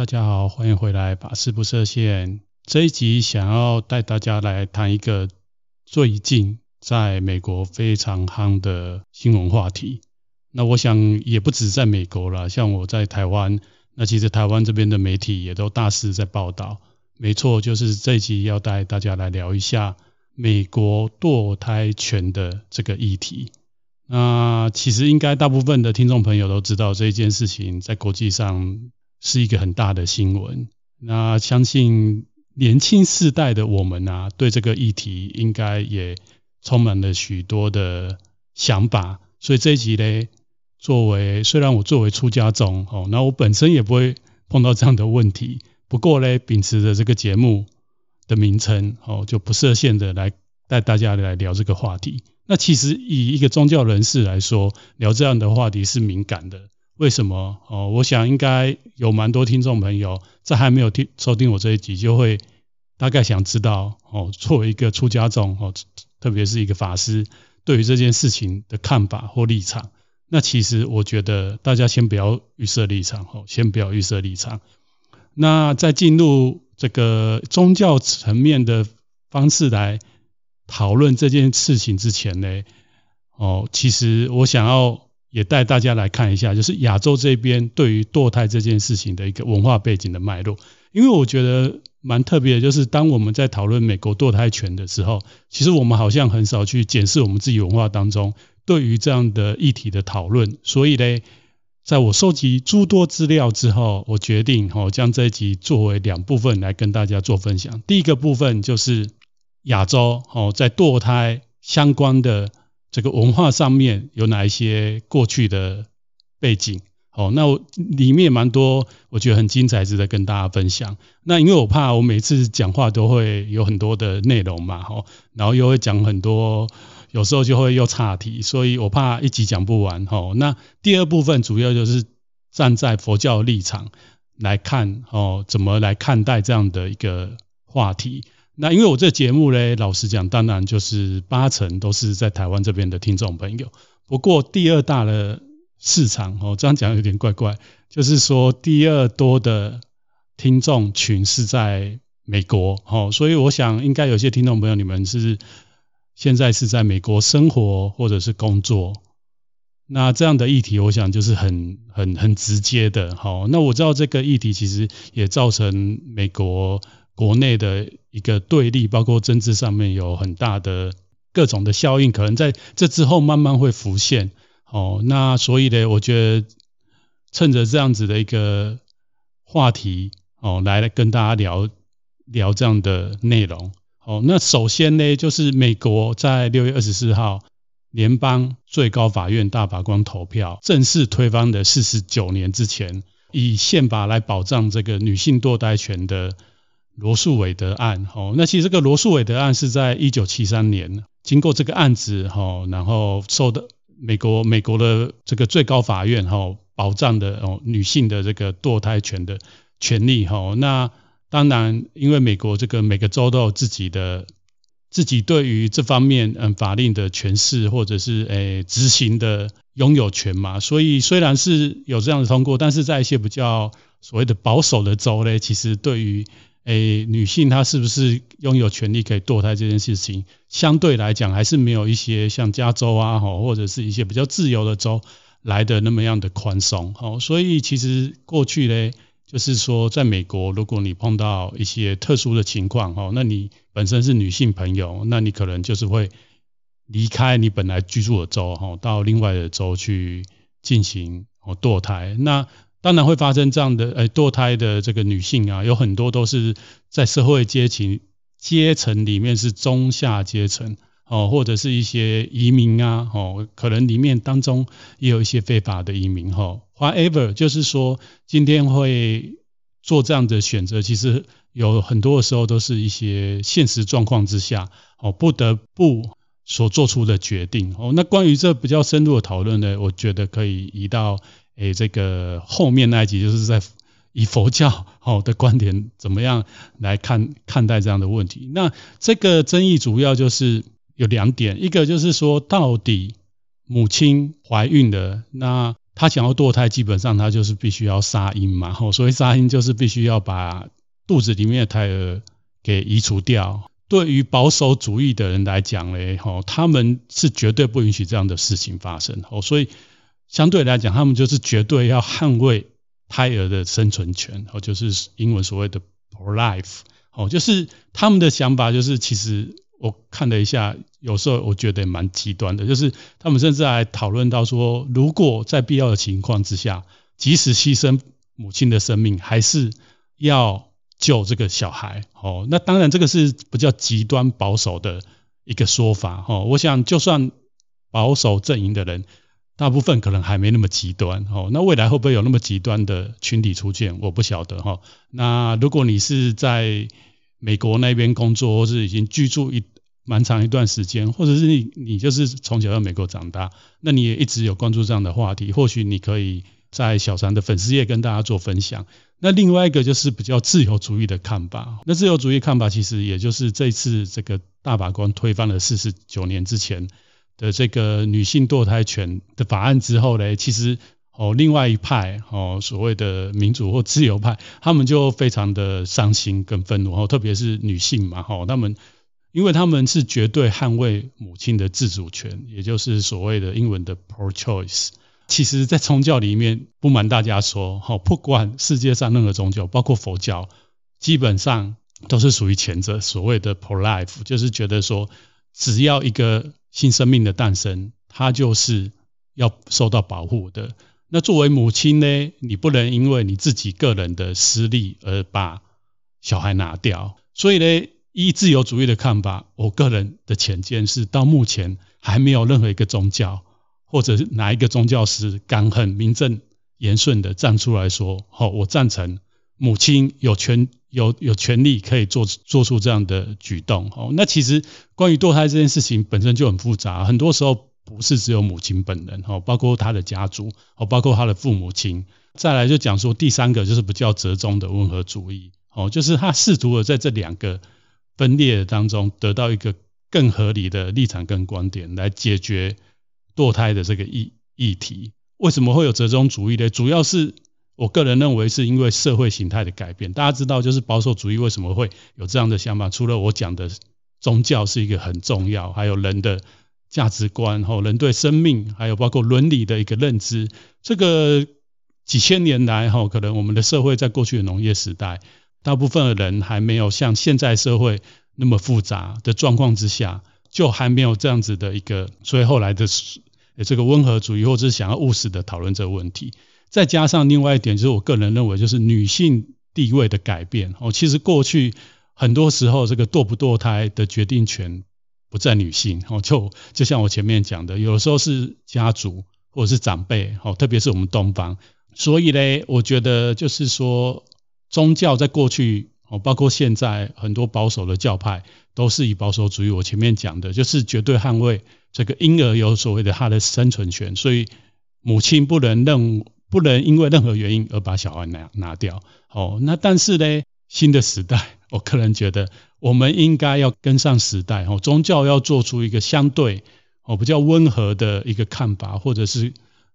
大家好，欢迎回来，法事不设限。这一集想要带大家来谈一个最近在美国非常夯的新闻话题。那我想也不止在美国了，像我在台湾，那其实台湾这边的媒体也都大肆在报道。没错，就是这一集要带大家来聊一下美国堕胎权的这个议题。那其实应该大部分的听众朋友都知道这一件事情在国际上是一个很大的新闻。那相信年轻世代的我们啊，对这个议题应该也充满了许多的想法。所以这一集呢，作为虽然我作为出家中哦，那我本身也不会碰到这样的问题。不过呢，秉持着这个节目的名称哦，就不设限的来带大家来聊这个话题。那其实以一个宗教人士来说，聊这样的话题是敏感的。为什么？哦，我想应该有蛮多听众朋友在还没有听收听我这一集，就会大概想知道哦，作为一个出家众哦，特别是一个法师，对于这件事情的看法或立场。那其实我觉得大家先不要预设立场哦，先不要预设立场。那在进入这个宗教层面的方式来。讨论这件事情之前呢，哦，其实我想要也带大家来看一下，就是亚洲这边对于堕胎这件事情的一个文化背景的脉络。因为我觉得蛮特别的，就是当我们在讨论美国堕胎权的时候，其实我们好像很少去检视我们自己文化当中对于这样的议题的讨论。所以呢，在我收集诸多资料之后，我决定哦，将这一集作为两部分来跟大家做分享。第一个部分就是。亚洲哦，在堕胎相关的这个文化上面有哪一些过去的背景？哦，那我里面蛮多，我觉得很精彩，值得跟大家分享。那因为我怕我每次讲话都会有很多的内容嘛，吼，然后又会讲很多，有时候就会又岔题，所以我怕一集讲不完，吼。那第二部分主要就是站在佛教立场来看，哦，怎么来看待这样的一个话题。那因为我这节目呢，老实讲，当然就是八成都是在台湾这边的听众朋友。不过第二大的市场哦，这样讲有点怪怪，就是说第二多的听众群是在美国哦，所以我想应该有些听众朋友，你们是现在是在美国生活或者是工作。那这样的议题，我想就是很很很直接的。好，那我知道这个议题其实也造成美国。国内的一个对立，包括政治上面有很大的各种的效应，可能在这之后慢慢会浮现。哦，那所以呢，我觉得趁着这样子的一个话题，哦，来跟大家聊聊这样的内容。哦，那首先呢，就是美国在六月二十四号，联邦最高法院大法官投票正式推翻的四十九年之前以宪法来保障这个女性堕胎权的。罗诉韦德案，哦，那其实这个罗诉韦德案是在一九七三年经过这个案子，哈，然后受的美国美国的这个最高法院，哈，保障的哦女性的这个堕胎权的权利，哈，那当然因为美国这个每个州都有自己的自己对于这方面嗯法令的诠释或者是诶执行的拥有权嘛，所以虽然是有这样的通过，但是在一些比较所谓的保守的州呢，其实对于诶，女性她是不是拥有权利可以堕胎这件事情，相对来讲还是没有一些像加州啊，或者是一些比较自由的州来的那么样的宽松。所以其实过去呢，就是说在美国，如果你碰到一些特殊的情况，那你本身是女性朋友，那你可能就是会离开你本来居住的州，到另外的州去进行哦堕胎。那当然会发生这样的，呃，堕胎的这个女性啊，有很多都是在社会阶级阶层里面是中下阶层，哦，或者是一些移民啊，哦，可能里面当中也有一些非法的移民，哈 However，就是说今天会做这样的选择，其实有很多的时候都是一些现实状况之下，哦，不得不所做出的决定，哦，那关于这比较深入的讨论呢，我觉得可以移到。诶，这个后面那一集就是在以佛教好的观点怎么样来看看待这样的问题。那这个争议主要就是有两点，一个就是说到底母亲怀孕的，那他想要堕胎，基本上他就是必须要杀婴嘛，吼，所以杀婴就是必须要把肚子里面的胎儿给移除掉。对于保守主义的人来讲嘞，吼，他们是绝对不允许这样的事情发生，吼，所以相对来讲，他们就是绝对要捍卫胎儿的生存权，哦，就是英文所谓的 pro-life，哦，就是他们的想法就是，其实我看了一下，有时候我觉得蛮极端的，就是他们甚至还讨论到说，如果在必要的情况之下，即使牺牲母亲的生命，还是要。救这个小孩，哦，那当然这个是比较极端保守的一个说法，哦，我想就算保守阵营的人，大部分可能还没那么极端，哦，那未来会不会有那么极端的群体出现，我不晓得，哈。那如果你是在美国那边工作，或是已经居住一蛮长一段时间，或者是你你就是从小在美国长大，那你也一直有关注这样的话题，或许你可以在小禅的粉丝页跟大家做分享。那另外一个就是比较自由主义的看法。那自由主义看法其实也就是这次这个大法官推翻了四十九年之前的这个女性堕胎权的法案之后呢，其实哦，另外一派哦，所谓的民主或自由派，他们就非常的伤心跟愤怒哦，特别是女性嘛，哈，他们因为他们是绝对捍卫母亲的自主权，也就是所谓的英文的 pro-choice。其实，在宗教里面，不瞒大家说，哈，不管世界上任何宗教，包括佛教，基本上都是属于前者，所谓的 pro-life，就是觉得说，只要一个新生命的诞生，它就是要受到保护的。那作为母亲呢，你不能因为你自己个人的私利而把小孩拿掉。所以呢，依自由主义的看法，我个人的浅见是，到目前还没有任何一个宗教。或者是哪一个宗教师敢很名正言顺的站出来说：“好，我赞成母亲有权有有权利可以做做出这样的举动。”哦，那其实关于堕胎这件事情本身就很复杂，很多时候不是只有母亲本人，哦，包括他的家族，哦，包括他的父母亲。再来就讲说第三个就是比较折中的温和主义，哦，就是他试图的在这两个分裂当中得到一个更合理的立场跟观点来解决。堕胎的这个议议题，为什么会有折中主义呢？主要是我个人认为是因为社会形态的改变。大家知道，就是保守主义为什么会有这样的想法？除了我讲的宗教是一个很重要，还有人的价值观，吼，人对生命，还有包括伦理的一个认知。这个几千年来，吼，可能我们的社会在过去的农业时代，大部分的人还没有像现在社会那么复杂的状况之下，就还没有这样子的一个，所以后来的。这个温和主义，或者是想要务实的讨论这个问题，再加上另外一点，就是我个人认为，就是女性地位的改变。哦，其实过去很多时候，这个堕不堕胎的决定权不在女性。哦，就就像我前面讲的，有时候是家族或者是长辈。哦，特别是我们东方。所以呢，我觉得就是说，宗教在过去，哦，包括现在很多保守的教派，都是以保守主义。我前面讲的，就是绝对捍卫。这个婴儿有所谓的他的生存权，所以母亲不能认不能因为任何原因而把小孩拿拿掉。哦，那但是呢，新的时代，我个人觉得我们应该要跟上时代。哦，宗教要做出一个相对哦比较温和的一个看法，或者是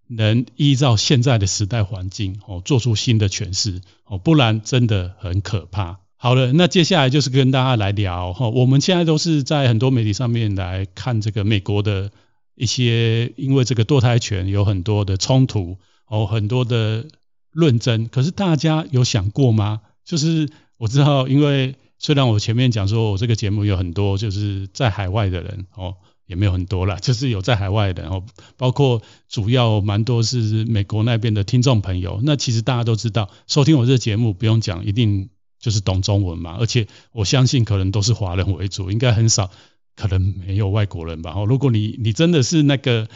能依照现在的时代环境哦做出新的诠释。哦，不然真的很可怕。好了，那接下来就是跟大家来聊哈，我们现在都是在很多媒体上面来看这个美国的一些，因为这个堕胎权有很多的冲突哦，很多的论争。可是大家有想过吗？就是我知道，因为虽然我前面讲说我这个节目有很多就是在海外的人哦，也没有很多啦，就是有在海外的哦，包括主要蛮多是美国那边的听众朋友。那其实大家都知道，收听我这个节目不用讲，一定。就是懂中文嘛，而且我相信可能都是华人为主，应该很少，可能没有外国人吧。哦，如果你你真的是那个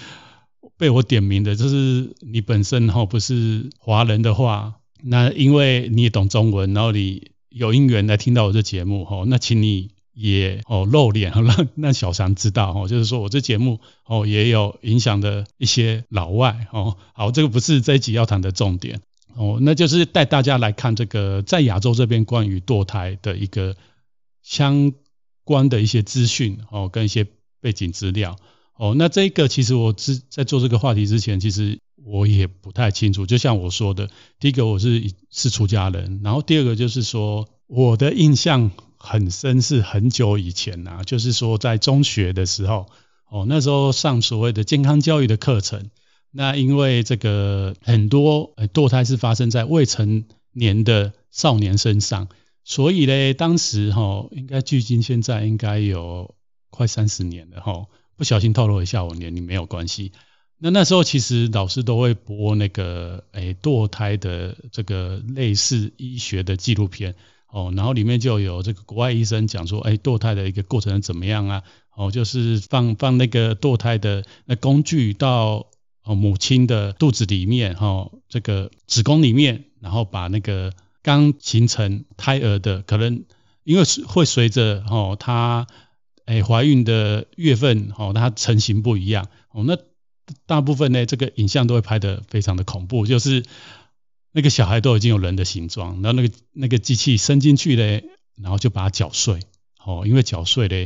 被我点名的，就是你本身哈不是华人的话，那因为你也懂中文，然后你有因缘来听到我这节目哈，那请你也哦露脸，让让小禅知道哈，就是说我这节目哦也有影响的一些老外哦。好，这个不是这一集要谈的重点。哦，那就是带大家来看这个在亚洲这边关于堕胎的一个相关的一些资讯哦，跟一些背景资料哦。那这个其实我之在做这个话题之前，其实我也不太清楚。就像我说的，第一个我是是出家人，然后第二个就是说我的印象很深，是很久以前呐、就是说在中学的时候，哦，那时候上所谓的健康教育的课程，那因为这个很多堕胎是发生在未成年的少年身上，所以呢，当时哈，应该距今现在应该有快三十年了哈，不小心透露一下我年龄没有关系。那那时候其实老师都会播那个诶堕胎的这个类似医学的纪录片哦，然后里面就有这个国外医生讲说，诶堕胎的一个过程怎么样啊？哦，就是放放那个堕胎的那工具到哦母亲的肚子里面哈，这个子宫里面，然后把那个刚形成胎儿的可能因为会随着哦她诶怀孕的月份哦，它成型不一样哦那。大部分呢，这个影像都会拍得非常的恐怖，就是那个小孩都已经有人的形状，然后那个那个机器伸进去呢，然后就把它搅碎，哦，因为搅碎呢，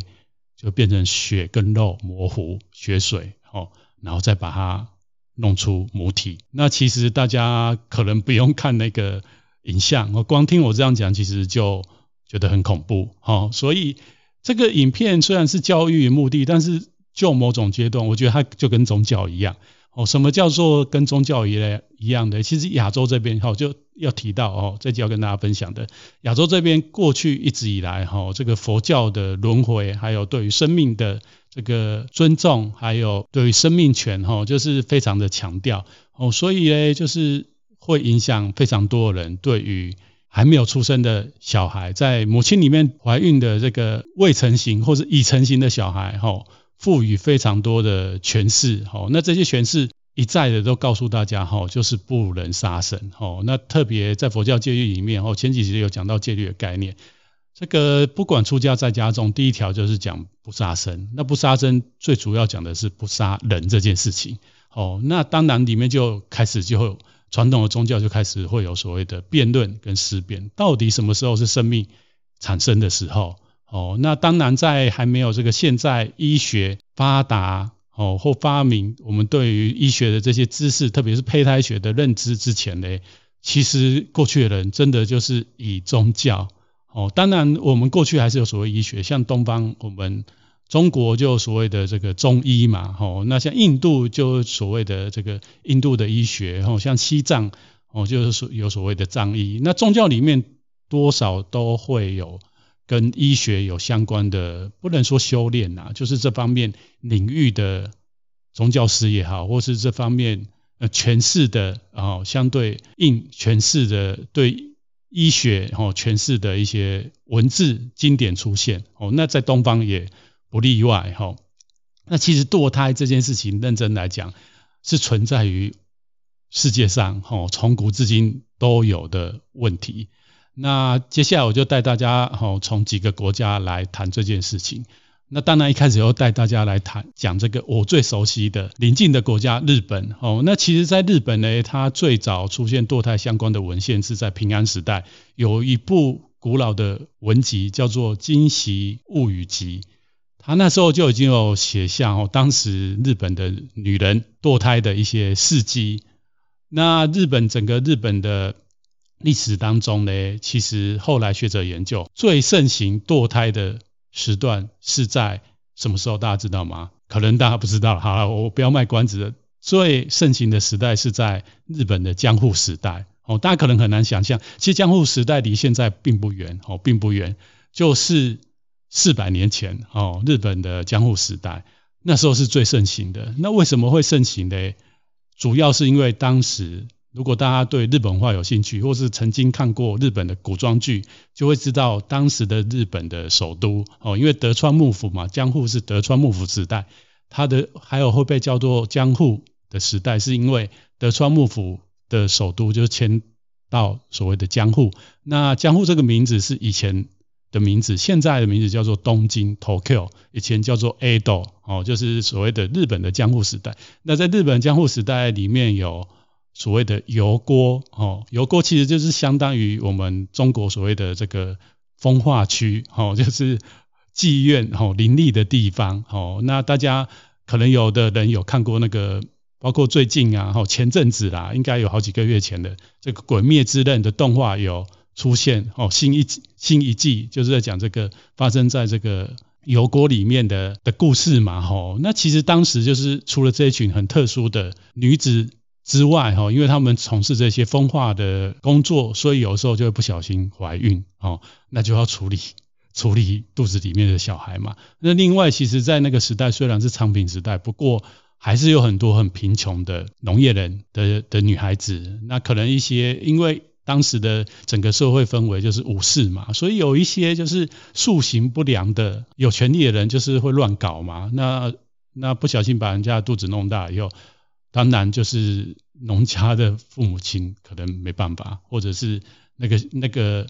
就变成血跟肉模糊，血水，哦，然后再把它弄出母体。那其实大家可能不用看那个影像，我光听我这样讲，其实就觉得很恐怖，哦，所以这个影片虽然是教育目的，但是。就某种阶段，我觉得它就跟宗教一样哦。什么叫做跟宗教一样一样的？其实亚洲这边哈就要提到哦，这就要跟大家分享的。亚洲这边过去一直以来哈，这个佛教的轮回，还有对于生命的这个尊重，还有对于生命权哈，就是非常的强调哦。所以呢，就是会影响非常多的人对于还没有出生的小孩，在母亲里面怀孕的这个未成型或者已成型的小孩哈。赋予非常多的诠释，好，那这些诠释一再的都告诉大家，哈，就是不能杀生，哈，那特别在佛教戒律里面，哈，前几集有讲到戒律的概念，这个不管出家在家中，第一条就是讲不杀生，那不杀生最主要讲的是不杀人这件事情，哦，那当然里面就开始就会传统的宗教就开始会有所谓的辩论跟思辨，到底什么时候是生命产生的时候？哦，那当然，在还没有这个现在医学发达哦或发明，我们对于医学的这些知识，特别是胚胎学的认知之前呢，其实过去的人真的就是以宗教哦。当然，我们过去还是有所谓医学，像东方，我们中国就所谓的这个中医嘛，哦，那像印度就所谓的这个印度的医学，哦，像西藏哦，就是所有所谓的藏医。那宗教里面多少都会有。跟医学有相关的，不能说修炼呐，就是这方面领域的宗教师也好，或是这方面呃诠释的啊，相对应诠释的对医学哦诠释的一些文字经典出现哦，那在东方也不例外哈。那其实堕胎这件事情，认真来讲是存在于世界上哦，从古至今都有的问题。那接下来我就带大家哈从几个国家来谈这件事情。那当然一开始要带大家来谈讲这个我最熟悉的邻近的国家日本哦。那其实，在日本呢，它最早出现堕胎相关的文献是在平安时代，有一部古老的文集叫做《今昔物语集》，他那时候就已经有写下哦当时日本的女人堕胎的一些事迹。那日本整个日本的。历史当中呢，其实后来学者研究最盛行堕胎的时段是在什么时候？大家知道吗？可能大家不知道。好了，我不要卖关子了。最盛行的时代是在日本的江户时代。哦，大家可能很难想象，其实江户时代离现在并不远，哦，并不远，就是四百年前哦，日本的江户时代，那时候是最盛行的。那为什么会盛行呢？主要是因为当时。如果大家对日本话有兴趣，或是曾经看过日本的古装剧，就会知道当时的日本的首都哦，因为德川幕府嘛，江户是德川幕府时代，它的还有会被叫做江户的时代，是因为德川幕府的首都就迁到所谓的江户。那江户这个名字是以前的名字，现在的名字叫做东京 Tokyo，以前叫做 Edo 哦，就是所谓的日本的江户时代。那在日本江户时代里面有。所谓的油锅哦，油锅其实就是相当于我们中国所谓的这个风化区哦，就是妓院哦林立的地方哦。那大家可能有的人有看过那个包括最近啊，前阵子啦，应该有好几个月前的这个《鬼灭之刃》的动画有出现哦，新一新一季就是在讲这个发生在这个油锅里面的的故事嘛，哈。那其实当时就是除了这一群很特殊的女子之外，哈，因为他们从事这些风化的工作，所以有时候就会不小心怀孕，哦，那就要处理。处理肚子里面的小孩嘛。那另外，其实，在那个时代虽然是昌平时代，不过还是有很多很贫穷的农业人的的女孩子。那可能一些因为当时的整个社会氛围就是武士嘛，所以有一些就是素行不良的有权利的人，就是会乱搞嘛。那那不小心把人家肚子弄大以后，当然就是农家的父母亲可能没办法，或者是那个那个。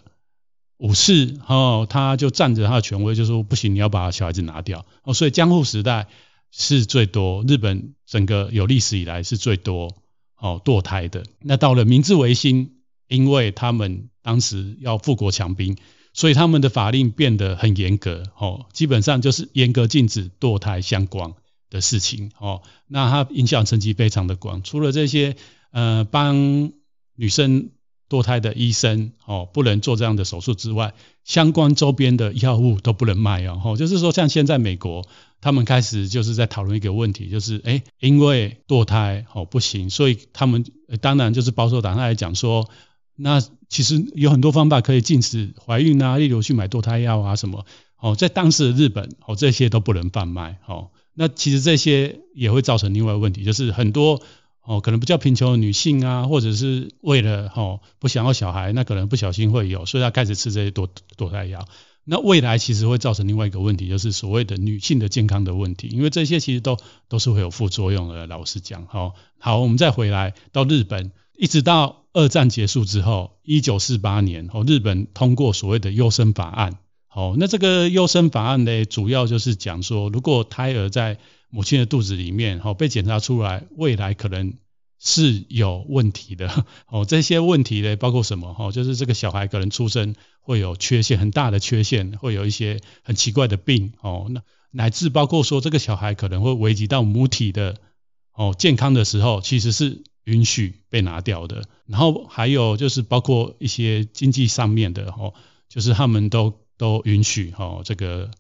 武士哦，他就占着他的权威，就说不行，你要把小孩子拿掉哦。所以江户时代是最多，日本整个有历史以来是最多哦堕胎的。那到了明治维新，因为他们当时要富国强兵，所以他们的法令变得很严格哦，基本上就是严格禁止堕胎相关的事情哦。那它影响层级非常的广，除了这些呃帮女生。堕胎的医生哦，不能做这样的手术之外，相关周边的药物都不能卖哦。就是说，像现在美国，他们开始就是在讨论一个问题，就是哎，因为堕胎哦不行，所以他们当然就是保守党他来讲说，那其实有很多方法可以禁止怀孕啊，例如去买堕胎药啊什么哦，在当时的日本哦，这些都不能贩卖哦。那其实这些也会造成另外一个问题，就是很多。哦，可能比较贫穷的女性啊，或者是为了哦不想要小孩，那可能不小心会有，所以她开始吃这些堕堕胎药。那未来其实会造成另外一个问题，就是所谓的女性的健康的问题，因为这些其实都都是会有副作用的。老实讲，好，好，我们再回来到日本，一直到二战结束之后，一九四八年，哦，日本通过所谓的优生法案。好，那这个优生法案呢，主要就是讲说，如果胎儿在母亲的肚子里面，哦，被检查出来，未来可能是有问题的，哦，这些问题呢，包括什么？哦，就是这个小孩可能出生会有缺陷，很大的缺陷，会有一些很奇怪的病，哦，那乃至包括说这个小孩可能会危及到母体的，哦，健康的时候，其实是允许被拿掉的。然后还有就是包括一些经济上面的，哦，就是他们都都允许，哦，这个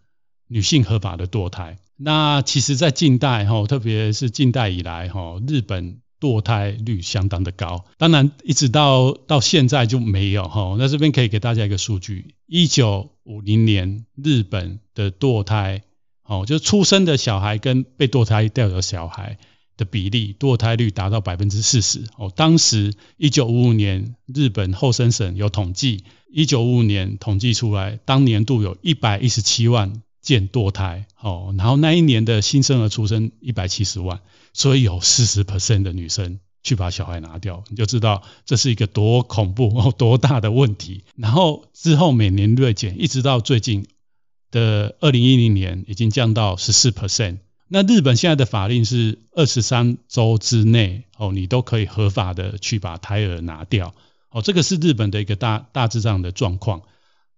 女性合法的堕胎。那其实，在近代哈，特别是近代以来哈，日本堕胎率相当的高。当然，一直到到现在就没有哈。那这边可以给大家一个数据：一九五零年，日本的堕胎，哦，就出生的小孩跟被堕胎掉的小孩的比例，堕胎率达到百分之四十。哦，当时一九五五年，日本厚生省有统计，一九五五年统计出来，当年度有一百一十七万。件堕胎，哦，然后那一年的新生儿出生一百七十万，所以有四十 percent 的女生去把小孩拿掉，你就知道这是一个多恐怖，多大的问题。然后之后每年锐减，一直到最近的二零一零年，已经降到十四 percent。那日本现在的法令是二十三周之内，哦，你都可以合法的去把胎儿拿掉，哦，这个是日本的一个大大致上的状况。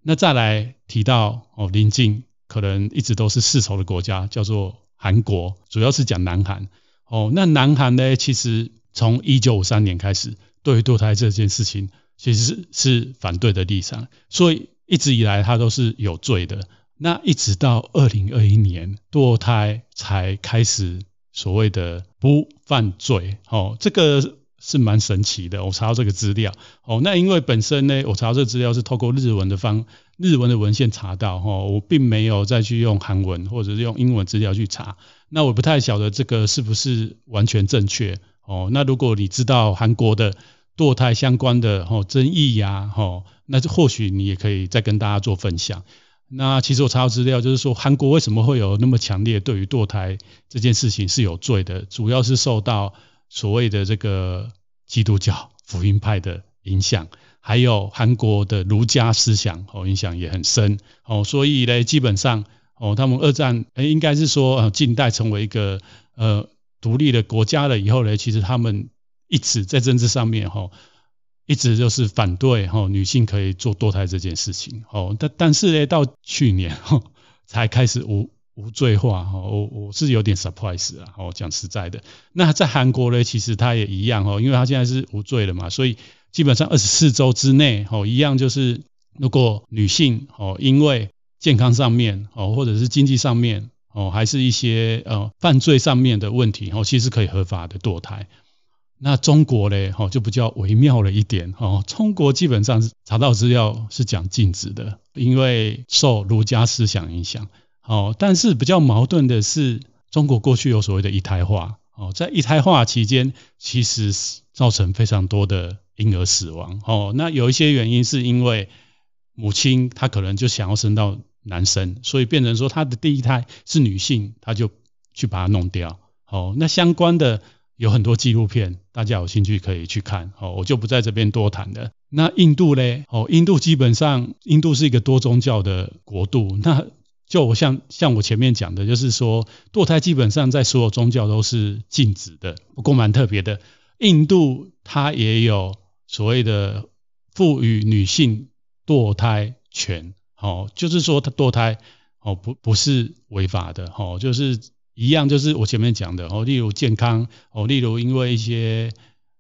那再来提到哦，邻近。可能一直都是世仇的国家，叫做韩国，主要是讲南韩。哦，那南韩呢，其实从一九五三年开始，对于堕胎这件事情，其实是是反对的立场，所以一直以来它都是有罪的。那一直到二零二一年，堕胎才开始所谓的不犯罪。哦，这个是蛮神奇的。我查到这个资料。哦，那因为本身呢，我查到这个资料是透过日文的方。日文的文献查到哈，我并没有再去用韩文或者是用英文资料去查，那我不太晓得这个是不是完全正确哦。那如果你知道韩国的堕胎相关的哈争议呀，哈，那或许你也可以再跟大家做分享。那其实我查到资料就是说，韩国为什么会有那么强烈对于堕胎这件事情是有罪的，主要是受到所谓的这个基督教福音派的影响。还有韩国的儒家思想哦，影响也很深哦，所以呢，基本上哦，他们二战诶应该是说，近代成为一个呃独立的国家了以后呢，其实他们一直在政治上面，一直就是反对哈女性可以做堕胎这件事情哦，但但是呢，到去年哈才开始无无罪化，我我是有点 surprise 啊，哦，讲实在的，那在韩国呢，其实它也一样哦，因为它现在是无罪了嘛，所以基本上二十四周之内，哦，一样就是如果女性哦，因为健康上面哦，或者是经济上面哦，还是一些呃犯罪上面的问题哦，其实可以合法的堕胎。那中国呢，哦，就比较微妙了一点哦，中国基本上是查到资料是讲禁止的，因为受儒家思想影响。哦，但是比较矛盾的是，中国过去有所谓的一胎化，哦，在一胎化期间，其实造成非常多的婴儿死亡，哦，那有一些原因是因为母亲她可能就想要生到男生，所以变成说她的第一胎是女性，她就去把它弄掉，哦，那相关的有很多纪录片，大家有兴趣可以去看，哦，我就不在这边多谈了。那印度呢？哦，印度基本上，印度是一个多宗教的国度，那。就我像像我前面讲的，就是说堕胎基本上在所有宗教都是禁止的。不过蛮特别的，印度它也有所谓的赋予女性堕胎权，哦，就是说它堕胎哦不不是违法的，哦，就是一样，就是我前面讲的哦，例如健康哦，例如因为一些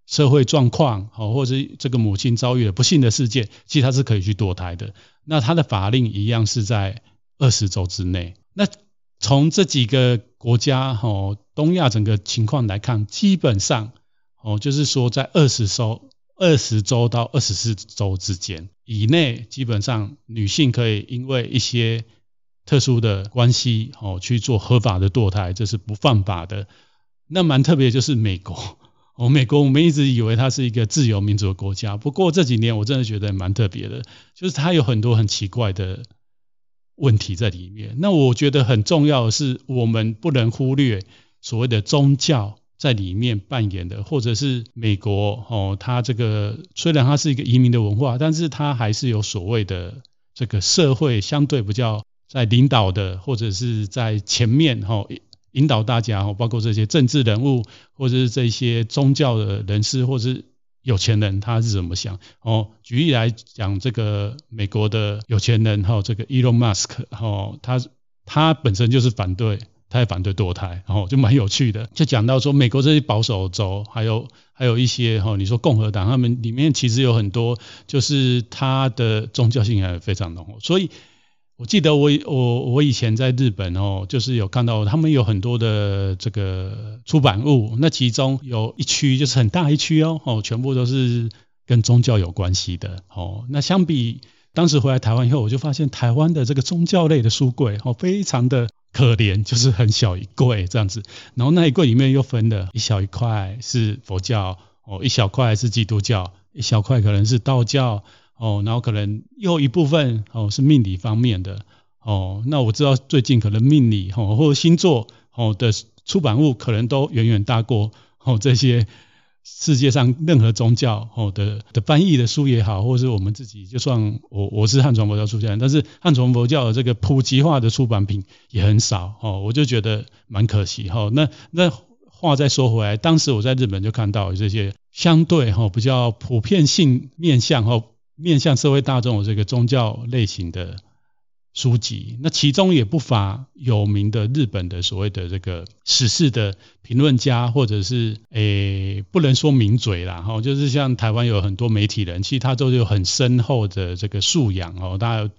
社会状况哦，或者是这个母亲遭遇了不幸的事件，其实它是可以去堕胎的。那它的法令一样是在。二十周之内，那从这几个国家哦，东亚整个情况来看，基本上哦，就是说在二十周、二十周到二十四周之间以内，基本上女性可以因为一些特殊的关系哦去做合法的堕胎，这是不犯法的。那蛮特别就是美国 哦，美国我们一直以为它是一个自由民主的国家，不过这几年我真的觉得蛮特别的，就是它有很多很奇怪的。问题在里面。那我觉得很重要的是，我们不能忽略所谓的宗教在里面扮演的，或者是美国哦，它这个虽然它是一个移民的文化，但是它还是有所谓的这个社会相对比较在领导的，或者是在前面哈引导大家，包括这些政治人物，或者是这些宗教的人士，或者是。有钱人他是怎么想？哦，举例来讲，这个美国的有钱人哈，这个 Elon Musk 哈，他他本身就是反对，他也反对堕胎，然后就蛮有趣的。就讲到说，美国这些保守州，还有还有一些哈，你说共和党，他们里面其实有很多，就是他的宗教性还非常浓厚，所以。我记得我我我以前在日本哦，就是有看到他们有很多的这个出版物，那其中有一区就是很大一区哦，哦，全部都是跟宗教有关系的哦。那相比当时回来台湾以后，我就发现台湾的这个宗教类的书柜哦，非常的可怜，就是很小一柜这样子，然后那一柜里面又分了一小一块是佛教哦，一小块是基督教，一小块可能是道教。哦，然后可能又一部分哦是命理方面的哦，那我知道最近可能命理哦或者星座哦的出版物可能都远远大过哦这些世界上任何宗教哦的的翻译的书也好，或者是我们自己就算我我是汉传佛教出家，但是汉传佛教的这个普及化的出版品也很少哦，我就觉得蛮可惜哈。那那话再说回来，当时我在日本就看到这些相对哈比较普遍性面向哈。面向社会大众的这个宗教类型的书籍，那其中也不乏有名的日本的所谓的这个史事的评论家，或者是诶不能说名嘴啦，哈，就是像台湾有很多媒体人，其实他都有很深厚的这个素养哦，大家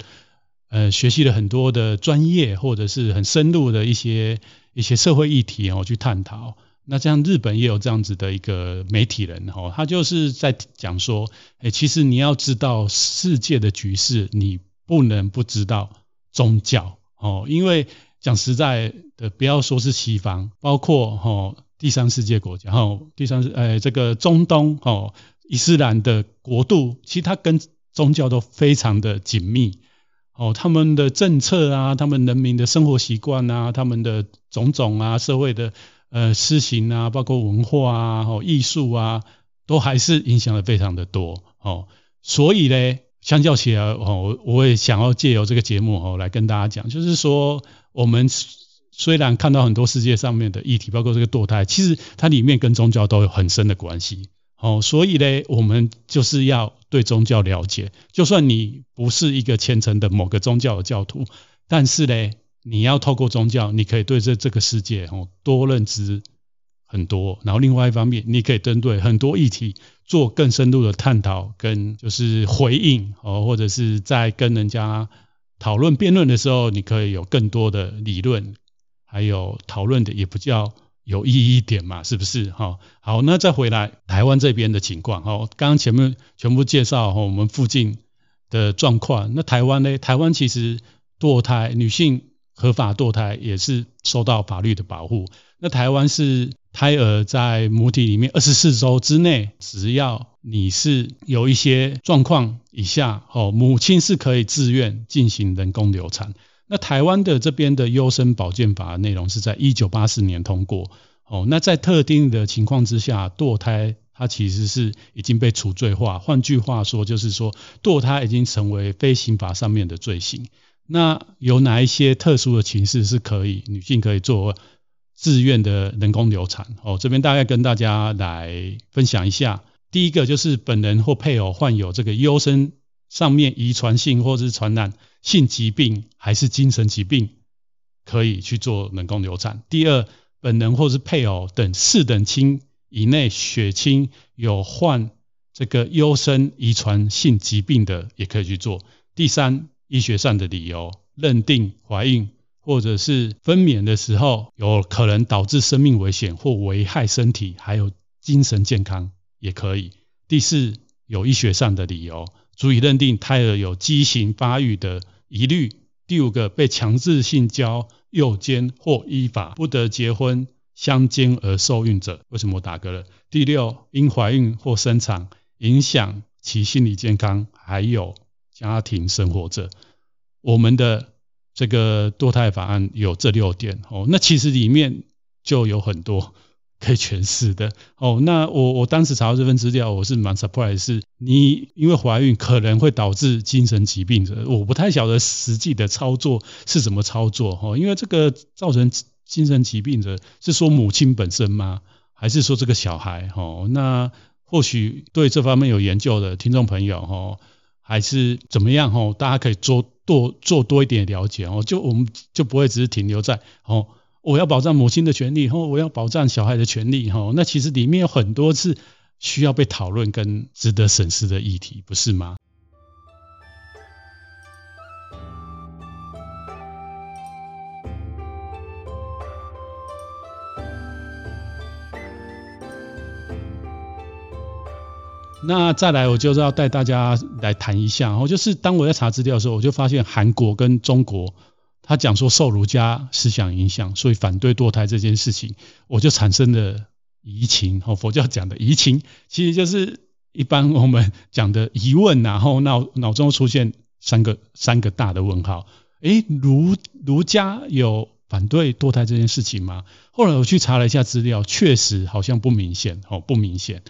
呃学习了很多的专业，或者是很深入的一些一些社会议题哦去探讨。那像日本也有这样子的一个媒体人哈，他就是在讲说，诶，其实你要知道世界的局势，你不能不知道宗教哦，因为讲实在的，不要说是西方，包括哈第三世界国家哈，第三世诶这个中东哦，伊斯兰的国度，其实它跟宗教都非常的紧密哦，他们的政策啊，他们人民的生活习惯啊，他们的种种啊，社会的。呃，诗行啊，包括文化啊、哦艺术啊，都还是影响的非常的多哦。所以呢，相较起来哦，我也想要借由这个节目哦，来跟大家讲，就是说，我们虽然看到很多世界上面的议题，包括这个堕胎，其实它里面跟宗教都有很深的关系哦。所以呢，我们就是要对宗教了解，就算你不是一个虔诚的某个宗教的教徒，但是呢。你要透过宗教，你可以对这这个世界哦多认知很多，然后另外一方面，你可以针对很多议题做更深入的探讨跟就是回应哦，或者是在跟人家讨论辩论的时候，你可以有更多的理论，还有讨论的也比较有意义一点嘛，是不是？哈，好，那再回来台湾这边的情况，哈，刚刚前面全部介绍哈，我们附近的状况，那台湾呢？台湾其实堕胎女性。合法堕胎也是受到法律的保护。那台湾是胎儿在母体里面二十四周之内，只要你是有一些状况以下，哦，母亲是可以自愿进行人工流产。那台湾的这边的优生保健法内容是在一九八四年通过。哦，那在特定的情况之下，堕胎它其实是已经被除罪化。换句话说，就是说堕胎已经成为非刑法上面的罪行。那有哪一些特殊的情势是可以女性可以做自愿的人工流产？哦，这边大概跟大家来分享一下。第一个就是本人或配偶患有这个优生上面遗传性或者是传染性疾病，还是精神疾病，可以去做人工流产。第二，本人或是配偶等四等亲以内血亲有患这个优生遗传性疾病的，也可以去做。第三。医学上的理由认定怀孕或者是分娩的时候有可能导致生命危险或危害身体，还有精神健康也可以。第四，有医学上的理由足以认定胎儿有畸形发育的疑虑。第五个，被强制性交、诱奸或依法不得结婚相奸而受孕者，为什么我打嗝了？第六，因怀孕或生产影响其心理健康，还有。家庭生活者，我们的这个堕胎法案有这六点哦。那其实里面就有很多可以诠释的哦。那我我当时查到这份资料，我是蛮 surprise，是你因为怀孕可能会导致精神疾病的，我不太晓得实际的操作是怎么操作哦。因为这个造成精神疾病的，是说母亲本身吗？还是说这个小孩？哦，那或许对这方面有研究的听众朋友，哦。还是怎么样吼？大家可以做多做多一点了解哦，就我们就不会只是停留在哦，我要保障母亲的权利，吼，我要保障小孩的权利，吼，那其实里面有很多是需要被讨论跟值得审视的议题，不是吗？那再来，我就是要带大家来谈一下，哦，就是当我在查资料的时候，我就发现韩国跟中国，他讲说受儒家思想影响，所以反对堕胎这件事情，我就产生了疑情，哦，佛教讲的疑情，其实就是一般我们讲的疑问，然后脑脑中出现三个三个大的问号，诶，儒儒家有反对堕胎这件事情吗？后来我去查了一下资料，确实好像不明显，哦，不明显。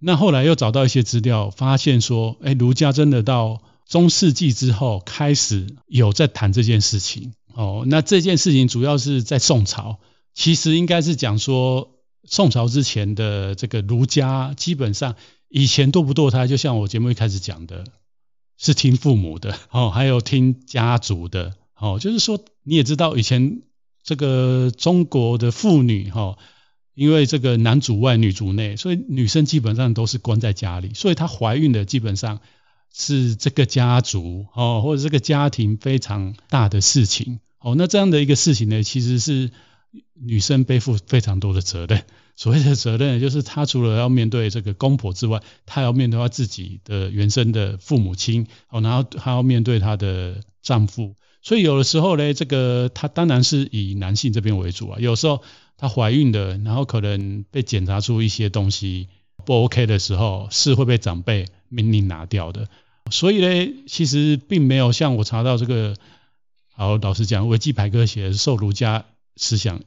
那后来又找到一些资料，发现说，哎，儒家真的到中世纪之后开始有在谈这件事情。哦，那这件事情主要是在宋朝，其实应该是讲说宋朝之前的这个儒家，基本上以前堕不堕胎，就像我节目一开始讲的，是听父母的，哦，还有听家族的，哦，就是说你也知道以前这个中国的妇女，哈。因为这个男主外女主内，所以女生基本上都是关在家里，所以她怀孕的基本上是这个家族哦，或者这个家庭非常大的事情哦。那这样的一个事情呢，其实是女生背负非常多的责任。所谓的责任，就是她除了要面对这个公婆之外，她要面对她自己的原生的父母亲哦，然后她要面对她的丈夫。所以有的时候呢，这个她当然是以男性这边为主啊，有时候。她怀孕的，然后可能被检查出一些东西不 OK 的时候，是会被长辈命令拿掉的。所以呢，其实并没有像我查到这个，好，老实讲，维基百科写的受儒家思想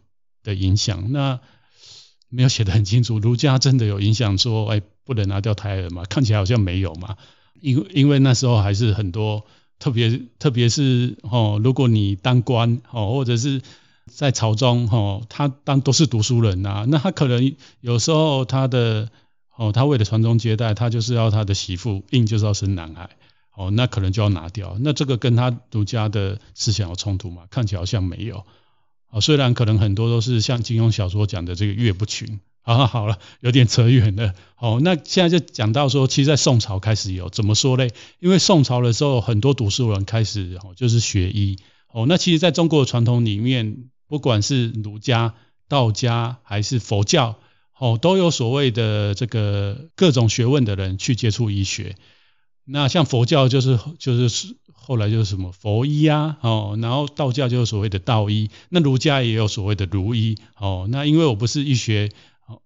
的影响，那没有写得很清楚，儒家真的有影响说，哎，不能拿掉胎儿吗？看起来好像没有嘛，因为因为那时候还是很多，特别特别是哦，如果你当官哦，或者是。在朝中，哈，他当都是读书人呐，那他可能有时候他的，哦，他为了传宗接代，他就是要他的媳妇硬就是要生男孩，哦，那可能就要拿掉。那这个跟他儒家的思想有冲突吗？看起来好像没有。哦，虽然可能很多都是像金庸小说讲的这个岳不群。啊，好了，有点扯远了。哦，那现在就讲到说，其实，在宋朝开始有怎么说嘞？因为宋朝的时候，很多读书人开始哦，就是学医。哦，那其实在中国的传统里面，不管是儒家、道家还是佛教，哦，都有所谓的这个各种学问的人去接触医学。那像佛教就是就是后来就是什么佛医啊，哦，然后道教就是所谓的道医，那儒家也有所谓的儒医。哦，那因为我不是医学。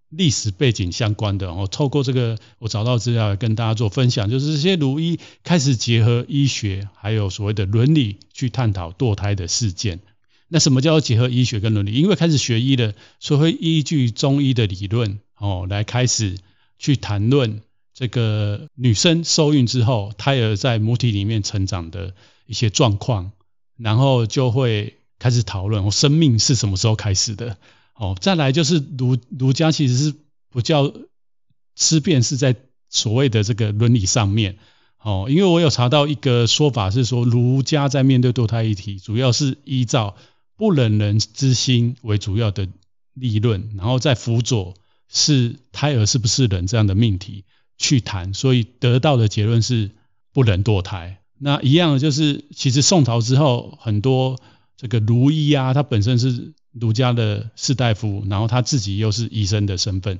历史背景相关的，我透过这个我找到资料来跟大家做分享，就是这些儒医开始结合医学还有所谓的伦理去探讨堕胎的事件。那什么叫做结合医学跟伦理？因为开始学医了，所以会依据中医的理论哦来开始去谈论这个女生受孕之后胎儿在母体里面成长的一些状况，然后就会开始讨论生命是什么时候开始的。哦，再来就是儒儒家其实是不叫思辨，是在所谓的这个伦理上面。哦，因为我有查到一个说法是说，儒家在面对堕胎议题，主要是依照不忍人之心为主要的立论，然后再辅佐是胎儿是不是人这样的命题去谈，所以得到的结论是不能堕胎。那一样的就是，其实宋朝之后很多这个儒医啊，他本身是。儒家的士大夫，然后他自己又是医生的身份，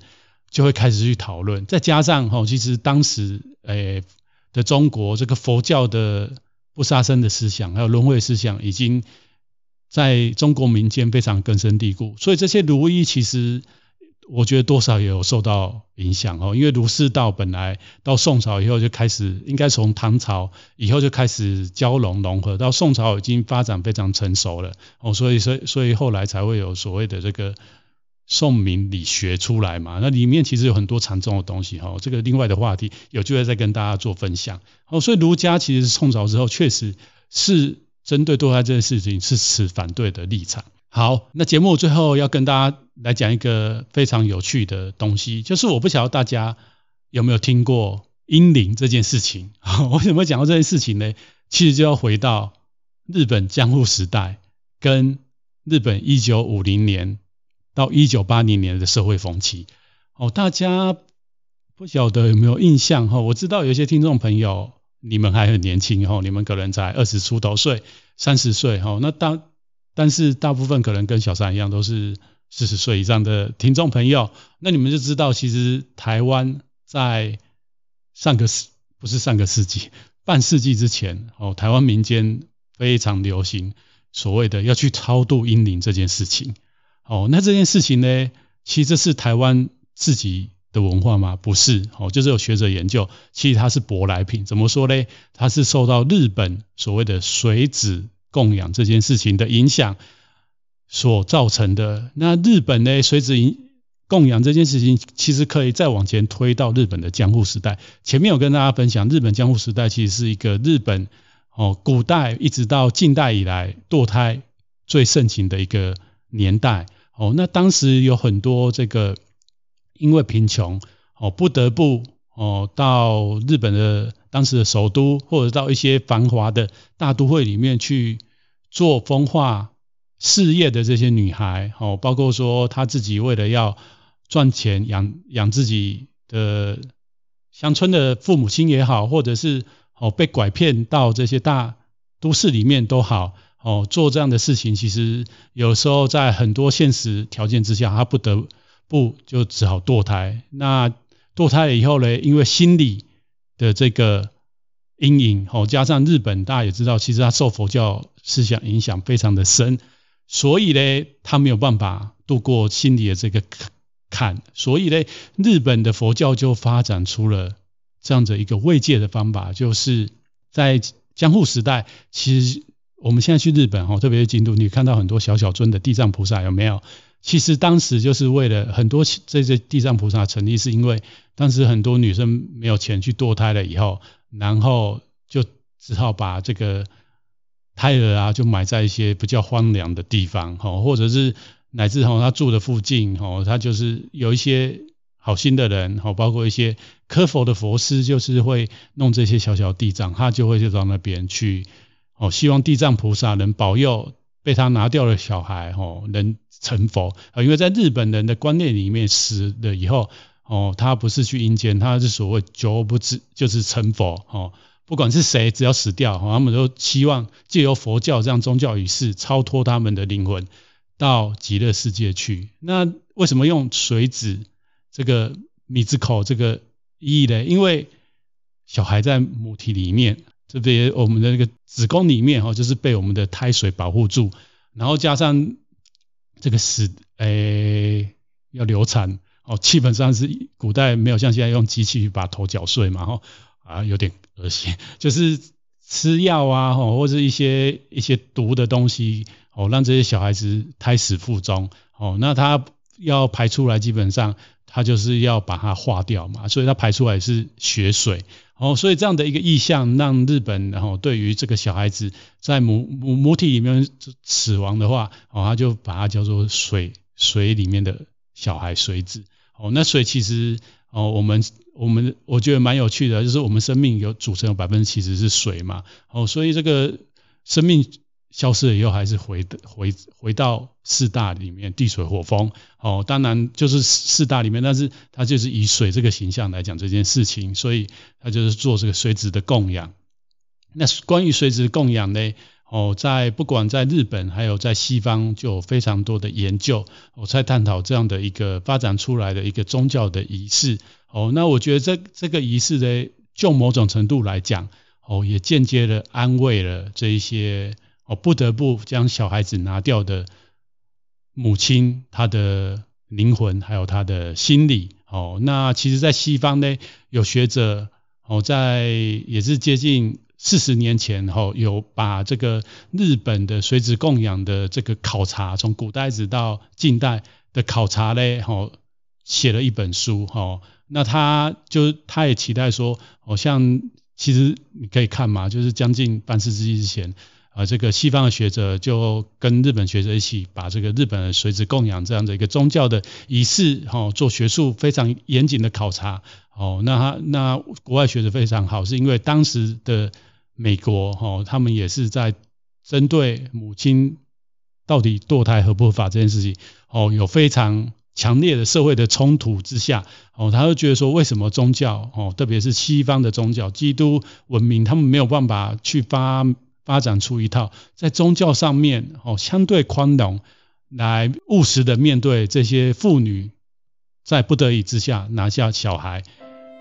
就会开始去讨论。再加上哈，其实当时诶的中国这个佛教的不杀生的思想，还有轮回思想，已经在中国民间非常根深蒂固。所以这些儒医其实。我觉得多少也有受到影响哦，因为儒释道本来到宋朝以后就开始，应该从唐朝以后就开始交融融合，到宋朝已经发展非常成熟了哦，所以所以所以后来才会有所谓的这个宋明理学出来嘛，那里面其实有很多禅宗的东西哈，这个另外的话题有机会再跟大家做分享哦，所以儒家其实是宋朝之后确实是针对堕胎这件事情是持反对的立场。好，那节目最后要跟大家来讲一个非常有趣的东西，就是我不晓得大家有没有听过婴灵这件事情。为什么讲到这件事情呢？其实就要回到日本江户时代跟日本一九五零年到一九八零年的社会风气。哦，大家不晓得有没有印象？哈，我知道有些听众朋友你们还很年轻，哈，你们可能才二十出头岁、三十岁，哈，那当。但是大部分可能跟小三一样，都是四十岁以上的听众朋友，那你们就知道，其实台湾在上个世不是上个世纪，半世纪之前，哦，台湾民间非常流行所谓的要去超度英灵这件事情。哦，那这件事情呢，其实这是台湾自己的文化吗？不是，哦，就是有学者研究，其实它是舶来品。怎么说呢？它是受到日本所谓的水子。供养这件事情的影响所造成的。那日本呢，水子供养这件事情，其实可以再往前推到日本的江户时代。前面有跟大家分享，日本江户时代其实是一个日本哦，古代一直到近代以来堕胎最盛行的一个年代。哦，那当时有很多这个因为贫穷哦，不得不哦到日本的当时的首都，或者到一些繁华的大都会里面去。做风化事业的这些女孩，哦，包括说她自己为了要赚钱养养自己的乡村的父母亲也好，或者是哦被拐骗到这些大都市里面都好，哦做这样的事情，其实有时候在很多现实条件之下，她不得不就只好堕胎。那堕胎了以后呢，因为心理的这个。阴影哦，加上日本，大家也知道，其实他受佛教思想影响非常的深，所以呢，他没有办法度过心理的这个坎，所以呢，日本的佛教就发展出了这样的一个慰藉的方法，就是在江户时代，其实我们现在去日本哈，特别是京都，你看到很多小小尊的地藏菩萨，有没有？其实当时就是为了很多这些地藏菩萨成立，是因为当时很多女生没有钱去堕胎了以后。然后就只好把这个胎儿啊，就埋在一些比较荒凉的地方，或者是乃至吼他住的附近，吼他就是有一些好心的人，哦，包括一些磕佛的佛师，就是会弄这些小小地藏，他就会就到那边去，哦，希望地藏菩萨能保佑被他拿掉的小孩，哦，能成佛。啊，因为在日本人的观念里面，死了以后，哦，他不是去阴间，他是所谓九不知，就是成佛，哦。不管是谁，只要死掉，他们都希望借由佛教这样宗教仪式，超脱他们的灵魂到极乐世界去。那为什么用水子这个米字口这个意义呢？因为小孩在母体里面，特别我们的那个子宫里面哈，就是被我们的胎水保护住，然后加上这个死，诶，要流产哦，基本上是古代没有像现在用机器去把头搅碎嘛，哈啊，有点。恶心，就是吃药啊，或者一些一些毒的东西，哦，让这些小孩子胎死腹中，哦，那他要排出来，基本上他就是要把它化掉嘛，所以他排出来是血水，哦，所以这样的一个意象，让日本然后对于这个小孩子在母母母体里面死亡的话，哦，他就把它叫做水水里面的小孩水子，哦，那水其实哦我们。我们我觉得蛮有趣的，就是我们生命有组成有百分之七十是水嘛，哦，所以这个生命消失了以后，还是回回回到四大里面，地水火风，哦，当然就是四大里面，但是它就是以水这个形象来讲这件事情，所以它就是做这个水子的供养。那关于水子的供养呢，哦，在不管在日本还有在西方，就有非常多的研究，我在探讨这样的一个发展出来的一个宗教的仪式。哦，那我觉得这这个仪式呢，就某种程度来讲，哦，也间接的安慰了这一些哦不得不将小孩子拿掉的母亲，她的灵魂还有她的心理。哦，那其实，在西方呢，有学者哦，在也是接近四十年前，哦，有把这个日本的水子供养的这个考察，从古代直到近代的考察呢，哦，写了一本书，哦。那他就他也期待说，好像其实你可以看嘛，就是将近半世纪之前，啊，这个西方的学者就跟日本学者一起把这个日本的随子供养这样的一个宗教的仪式，哈，做学术非常严谨的考察，哦，那他那国外学者非常好，是因为当时的美国，哈，他们也是在针对母亲到底堕胎合不合法这件事情，哦，有非常。强烈的社会的冲突之下，哦，他就觉得说，为什么宗教，哦，特别是西方的宗教，基督文明，他们没有办法去发发展出一套在宗教上面，哦，相对宽容，来务实的面对这些妇女，在不得已之下拿下小孩，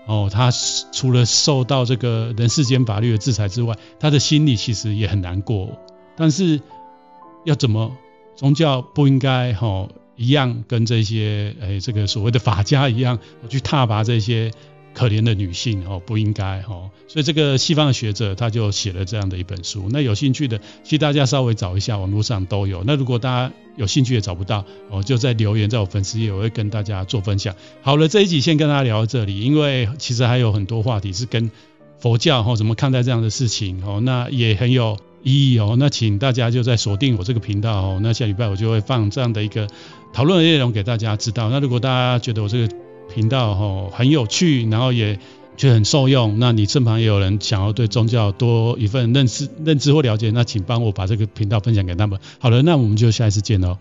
哦，他除了受到这个人世间法律的制裁之外，他的心里其实也很难过。但是要怎么宗教不应该，哦。一样跟这些诶这个所谓的法家一样，去挞伐这些可怜的女性哦，不应该哦。所以这个西方的学者他就写了这样的一本书。那有兴趣的，其实大家稍微找一下，网络上都有。那如果大家有兴趣也找不到哦，就在留言在我粉丝页，我会跟大家做分享。好了，这一集先跟大家聊到这里，因为其实还有很多话题是跟佛教哦怎么看待这样的事情哦，那也很有意义哦。那请大家就在锁定我这个频道哦，那下礼拜我就会放这样的一个。讨论的内容给大家知道。那如果大家觉得我这个频道吼很有趣，然后也觉得很受用，那你身旁也有人想要对宗教多一份认识、认知或了解，那请帮我把这个频道分享给他们。好了，那我们就下一次见喽。